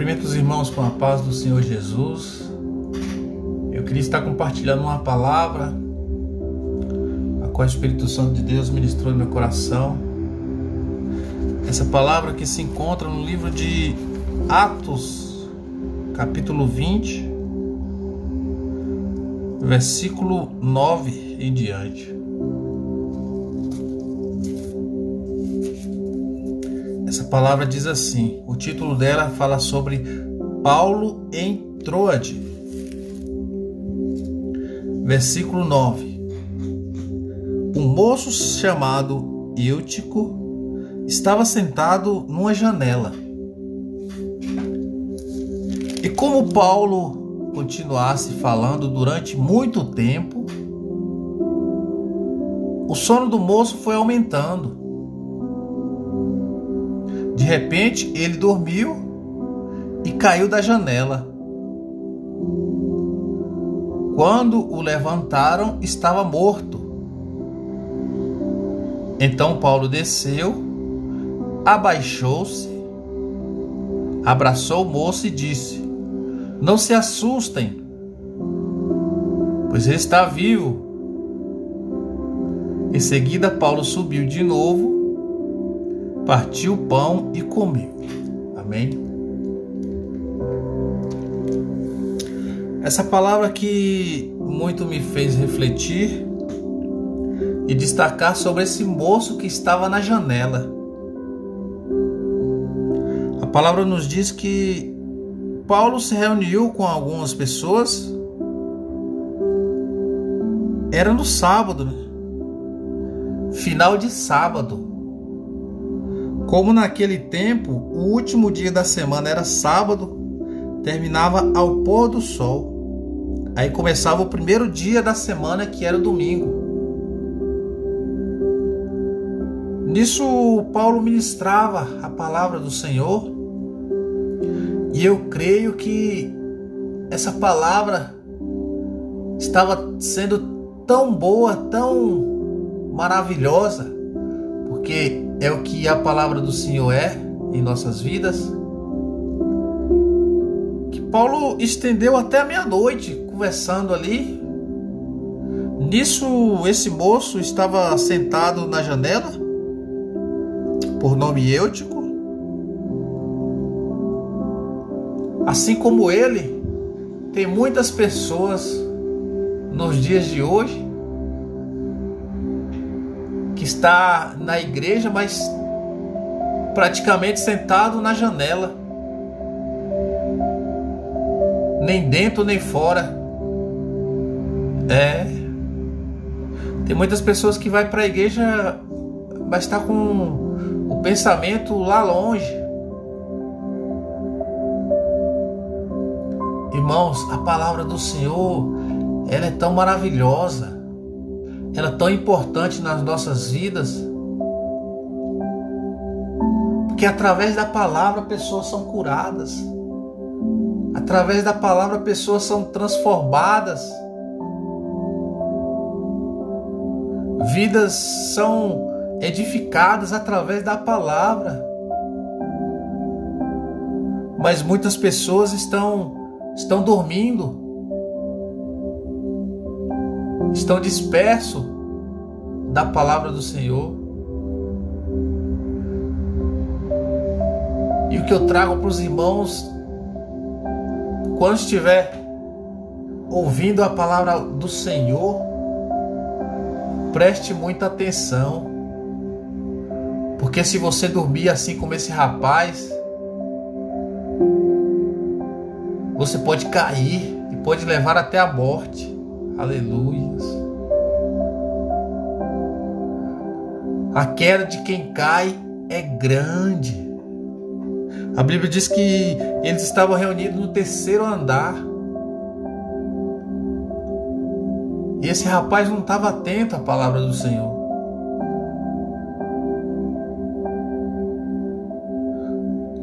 Cumprimento os irmãos com a paz do Senhor Jesus. Eu queria estar compartilhando uma palavra a qual o Espírito Santo de Deus ministrou no meu coração. Essa palavra que se encontra no livro de Atos, capítulo 20, versículo 9 em diante. Palavra diz assim: o título dela fala sobre Paulo em Troade. Versículo 9: Um moço chamado Eutico estava sentado numa janela. E como Paulo continuasse falando durante muito tempo, o sono do moço foi aumentando. De repente, ele dormiu e caiu da janela. Quando o levantaram, estava morto. Então Paulo desceu, abaixou-se, abraçou o moço e disse: Não se assustem, pois ele está vivo. Em seguida, Paulo subiu de novo partiu o pão e comeu. Amém? Essa palavra que muito me fez refletir e destacar sobre esse moço que estava na janela. A palavra nos diz que Paulo se reuniu com algumas pessoas. Era no sábado, né? final de sábado. Como naquele tempo, o último dia da semana era sábado, terminava ao pôr do sol. Aí começava o primeiro dia da semana, que era o domingo. Nisso, Paulo ministrava a palavra do Senhor, e eu creio que essa palavra estava sendo tão boa, tão maravilhosa, porque é o que a palavra do Senhor é em nossas vidas. Que Paulo estendeu até a meia-noite conversando ali. Nisso, esse moço estava sentado na janela, por nome Eutico. Assim como ele, tem muitas pessoas nos dias de hoje está na igreja, mas praticamente sentado na janela. Nem dentro nem fora. É. Tem muitas pessoas que vai para a igreja, mas está com o pensamento lá longe. Irmãos, a palavra do Senhor, ela é tão maravilhosa ela é tão importante nas nossas vidas, porque através da palavra pessoas são curadas, através da palavra pessoas são transformadas, vidas são edificadas através da palavra. Mas muitas pessoas estão estão dormindo estão dispersos da palavra do Senhor. E o que eu trago para os irmãos, quando estiver ouvindo a palavra do Senhor, preste muita atenção. Porque se você dormir assim como esse rapaz, você pode cair e pode levar até a morte. Aleluia. A queda de quem cai é grande. A Bíblia diz que eles estavam reunidos no terceiro andar. E esse rapaz não estava atento à palavra do Senhor.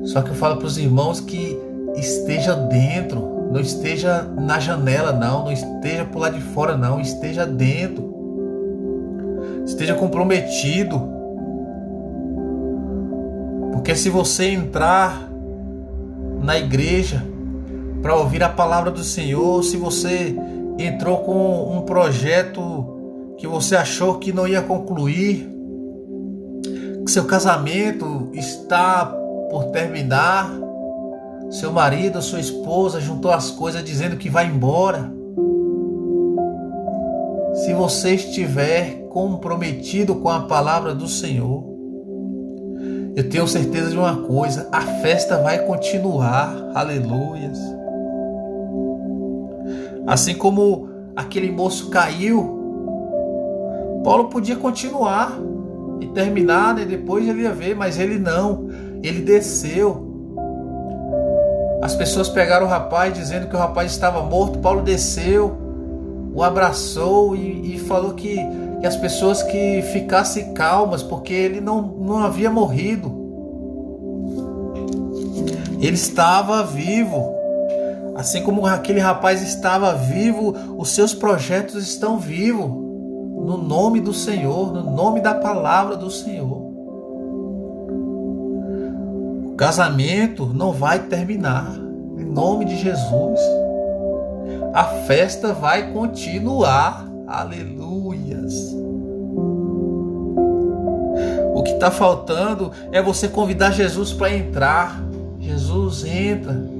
Só que eu falo para os irmãos que esteja dentro não esteja na janela, não. Não esteja por lá de fora, não. Esteja dentro. Esteja comprometido. Porque se você entrar na igreja para ouvir a palavra do Senhor, se você entrou com um projeto que você achou que não ia concluir, que seu casamento está por terminar, seu marido, sua esposa juntou as coisas dizendo que vai embora. Se você estiver comprometido com a palavra do Senhor, eu tenho certeza de uma coisa: a festa vai continuar. Aleluias. Assim como aquele moço caiu, Paulo podia continuar e terminar, né? depois ele ia ver, mas ele não, ele desceu. As pessoas pegaram o rapaz dizendo que o rapaz estava morto. Paulo desceu, o abraçou e, e falou que, que, as pessoas que ficassem calmas, porque ele não, não havia morrido. Ele estava vivo. Assim como aquele rapaz estava vivo, os seus projetos estão vivos. No nome do Senhor, no nome da palavra do Senhor. Casamento não vai terminar. Em nome de Jesus. A festa vai continuar. Aleluias. O que está faltando é você convidar Jesus para entrar. Jesus entra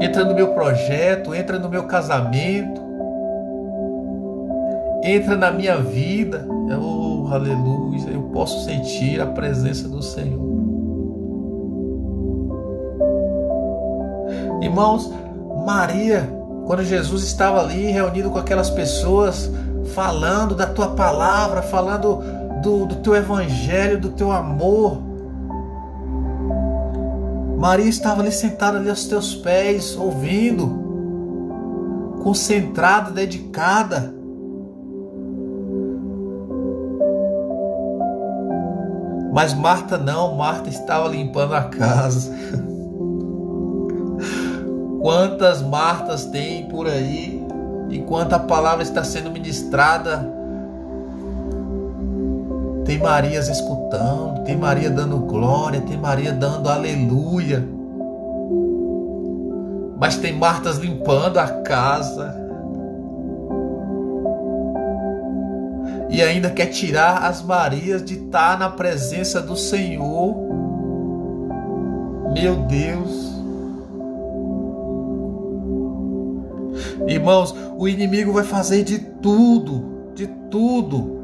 entra no meu projeto, entra no meu casamento, entra na minha vida. Oh, aleluia, eu posso sentir a presença do Senhor. Irmãos, Maria, quando Jesus estava ali reunido com aquelas pessoas, falando da tua palavra, falando do, do teu evangelho, do teu amor, Maria estava ali sentada ali aos teus pés, ouvindo, concentrada, dedicada. Mas Marta não, Marta estava limpando a casa. Quantas Martas tem por aí? Enquanto a palavra está sendo ministrada, tem Marias escutando, tem Maria dando glória, tem Maria dando aleluia. Mas tem Martas limpando a casa. E ainda quer tirar as Marias de estar na presença do Senhor. Meu Deus. Irmãos, o inimigo vai fazer de tudo, de tudo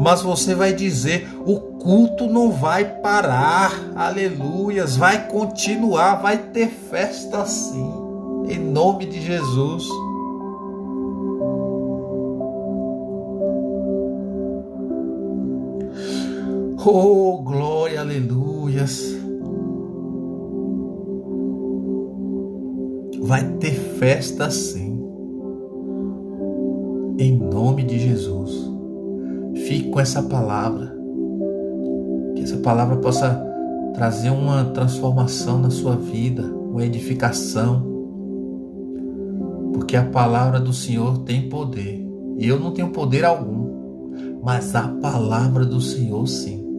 mas você vai dizer: o culto não vai parar, aleluias, vai continuar, vai ter festa sim, em nome de Jesus. Oh, glória, aleluias. Vai ter festa sim, em nome de Jesus. Fique com essa palavra. Que essa palavra possa trazer uma transformação na sua vida, uma edificação. Porque a palavra do Senhor tem poder. E eu não tenho poder algum, mas a palavra do Senhor sim.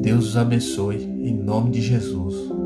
Deus os abençoe em nome de Jesus.